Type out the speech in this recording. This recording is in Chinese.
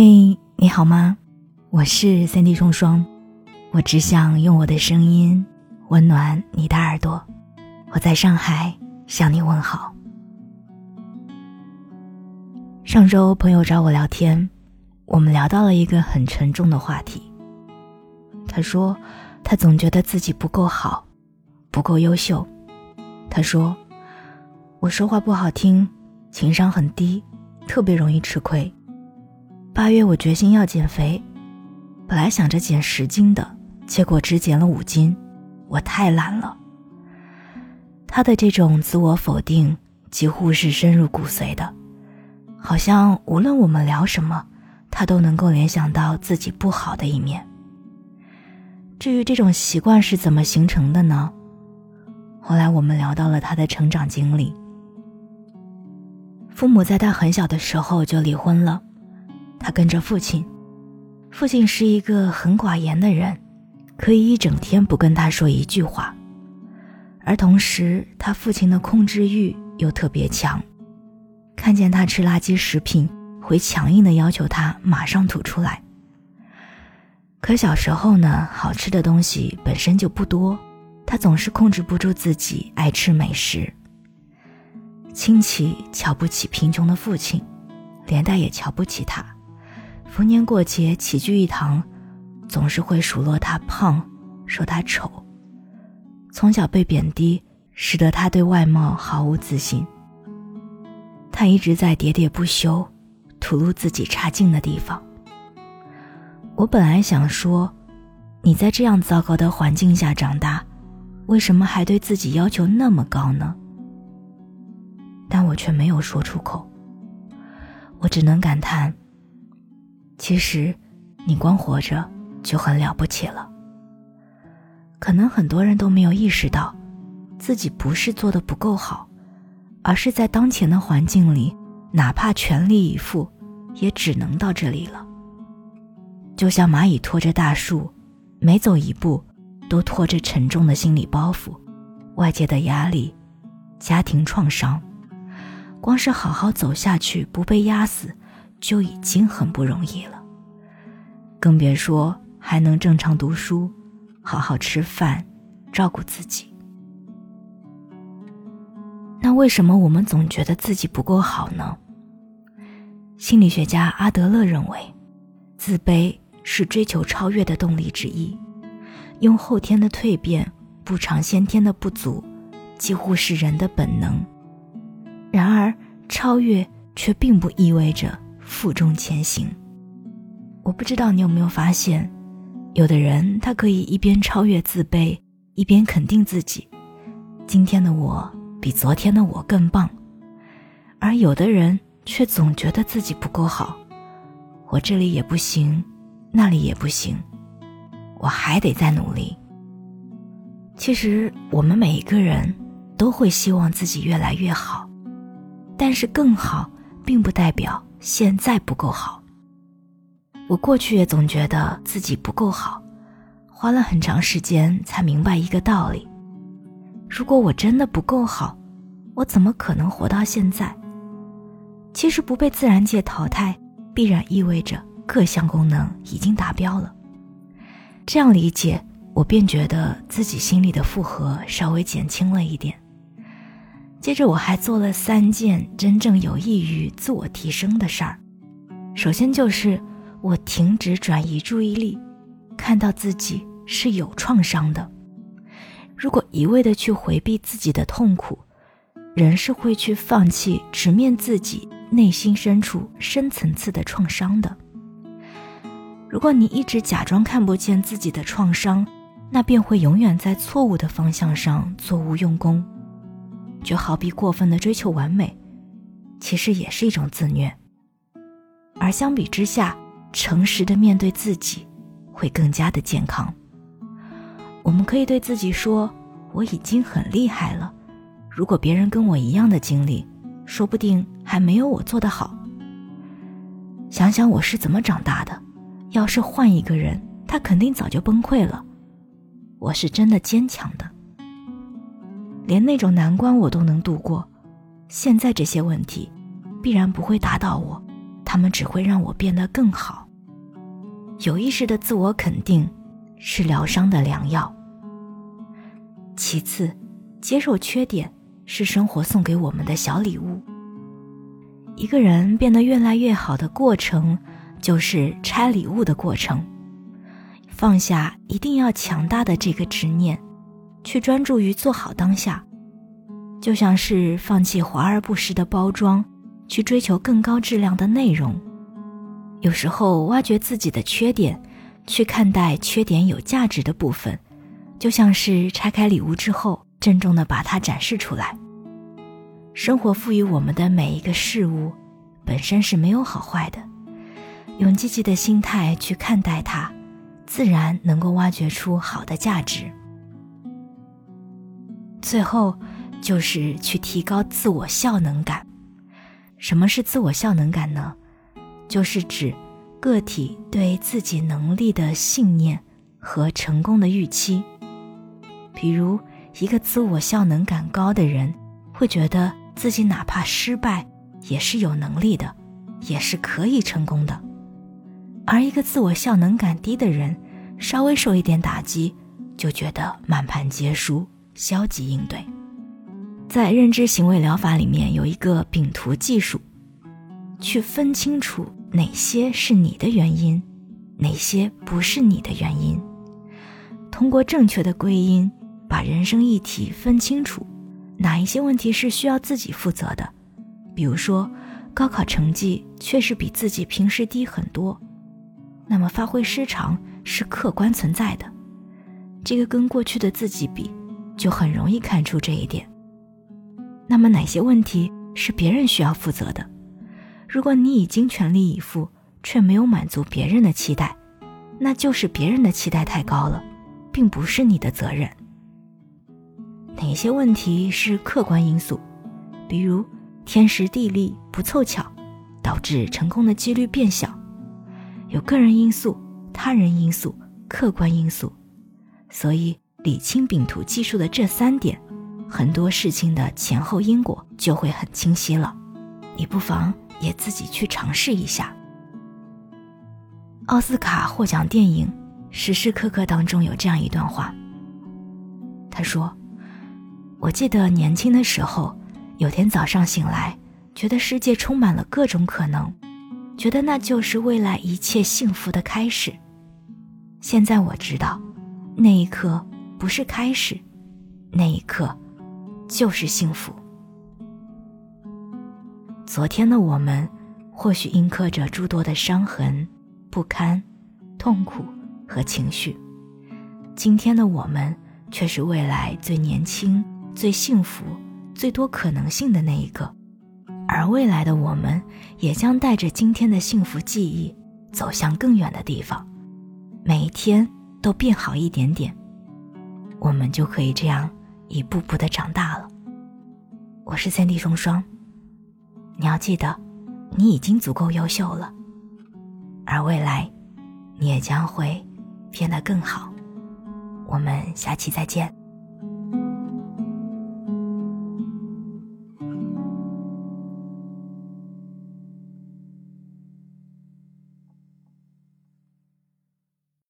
嘿，你好吗？我是三 D 双双，我只想用我的声音温暖你的耳朵。我在上海向你问好。上周朋友找我聊天，我们聊到了一个很沉重的话题。他说，他总觉得自己不够好，不够优秀。他说，我说话不好听，情商很低，特别容易吃亏。八月我决心要减肥，本来想着减十斤的，结果只减了五斤，我太懒了。他的这种自我否定几乎是深入骨髓的，好像无论我们聊什么，他都能够联想到自己不好的一面。至于这种习惯是怎么形成的呢？后来我们聊到了他的成长经历，父母在他很小的时候就离婚了。他跟着父亲，父亲是一个很寡言的人，可以一整天不跟他说一句话，而同时他父亲的控制欲又特别强，看见他吃垃圾食品，会强硬的要求他马上吐出来。可小时候呢，好吃的东西本身就不多，他总是控制不住自己爱吃美食。亲戚瞧不起贫穷的父亲，连带也瞧不起他。逢年过节齐聚一堂，总是会数落他胖，说他丑。从小被贬低，使得他对外貌毫无自信。他一直在喋喋不休，吐露自己差劲的地方。我本来想说，你在这样糟糕的环境下长大，为什么还对自己要求那么高呢？但我却没有说出口。我只能感叹。其实，你光活着就很了不起了。可能很多人都没有意识到，自己不是做的不够好，而是在当前的环境里，哪怕全力以赴，也只能到这里了。就像蚂蚁拖着大树，每走一步，都拖着沉重的心理包袱，外界的压力，家庭创伤，光是好好走下去，不被压死。就已经很不容易了，更别说还能正常读书、好好吃饭、照顾自己。那为什么我们总觉得自己不够好呢？心理学家阿德勒认为，自卑是追求超越的动力之一，用后天的蜕变补偿先天的不足，几乎是人的本能。然而，超越却并不意味着。负重前行。我不知道你有没有发现，有的人他可以一边超越自卑，一边肯定自己。今天的我比昨天的我更棒，而有的人却总觉得自己不够好。我这里也不行，那里也不行，我还得再努力。其实我们每一个人都会希望自己越来越好，但是更好并不代表。现在不够好。我过去也总觉得自己不够好，花了很长时间才明白一个道理：如果我真的不够好，我怎么可能活到现在？其实不被自然界淘汰，必然意味着各项功能已经达标了。这样理解，我便觉得自己心里的负荷稍微减轻了一点。接着我还做了三件真正有益于自我提升的事儿。首先就是我停止转移注意力，看到自己是有创伤的。如果一味的去回避自己的痛苦，人是会去放弃直面自己内心深处深层次的创伤的。如果你一直假装看不见自己的创伤，那便会永远在错误的方向上做无用功。就好比过分的追求完美，其实也是一种自虐。而相比之下，诚实的面对自己，会更加的健康。我们可以对自己说：“我已经很厉害了。”如果别人跟我一样的经历，说不定还没有我做得好。想想我是怎么长大的，要是换一个人，他肯定早就崩溃了。我是真的坚强的。连那种难关我都能度过，现在这些问题，必然不会打倒我，他们只会让我变得更好。有意识的自我肯定是疗伤的良药。其次，接受缺点是生活送给我们的小礼物。一个人变得越来越好的过程，就是拆礼物的过程。放下一定要强大的这个执念，去专注于做好当下，就像是放弃华而不实的包装。去追求更高质量的内容，有时候挖掘自己的缺点，去看待缺点有价值的部分，就像是拆开礼物之后，郑重的把它展示出来。生活赋予我们的每一个事物，本身是没有好坏的，用积极的心态去看待它，自然能够挖掘出好的价值。最后，就是去提高自我效能感。什么是自我效能感呢？就是指个体对自己能力的信念和成功的预期。比如，一个自我效能感高的人，会觉得自己哪怕失败也是有能力的，也是可以成功的；而一个自我效能感低的人，稍微受一点打击，就觉得满盘皆输，消极应对。在认知行为疗法里面有一个饼图技术，去分清楚哪些是你的原因，哪些不是你的原因。通过正确的归因，把人生议题分清楚，哪一些问题是需要自己负责的。比如说，高考成绩确实比自己平时低很多，那么发挥失常是客观存在的。这个跟过去的自己比，就很容易看出这一点。那么哪些问题是别人需要负责的？如果你已经全力以赴，却没有满足别人的期待，那就是别人的期待太高了，并不是你的责任。哪些问题是客观因素？比如天时地利不凑巧，导致成功的几率变小。有个人因素、他人因素、客观因素，所以理清饼图技术的这三点。很多事情的前后因果就会很清晰了，你不妨也自己去尝试一下。奥斯卡获奖电影《时时刻刻》当中有这样一段话，他说：“我记得年轻的时候，有天早上醒来，觉得世界充满了各种可能，觉得那就是未来一切幸福的开始。现在我知道，那一刻不是开始，那一刻。”就是幸福。昨天的我们，或许印刻着诸多的伤痕、不堪、痛苦和情绪；今天的我们，却是未来最年轻、最幸福、最多可能性的那一个。而未来的我们，也将带着今天的幸福记忆，走向更远的地方。每一天都变好一点点，我们就可以这样。一步步的长大了。我是三 D 双双，你要记得，你已经足够优秀了，而未来，你也将会变得更好。我们下期再见。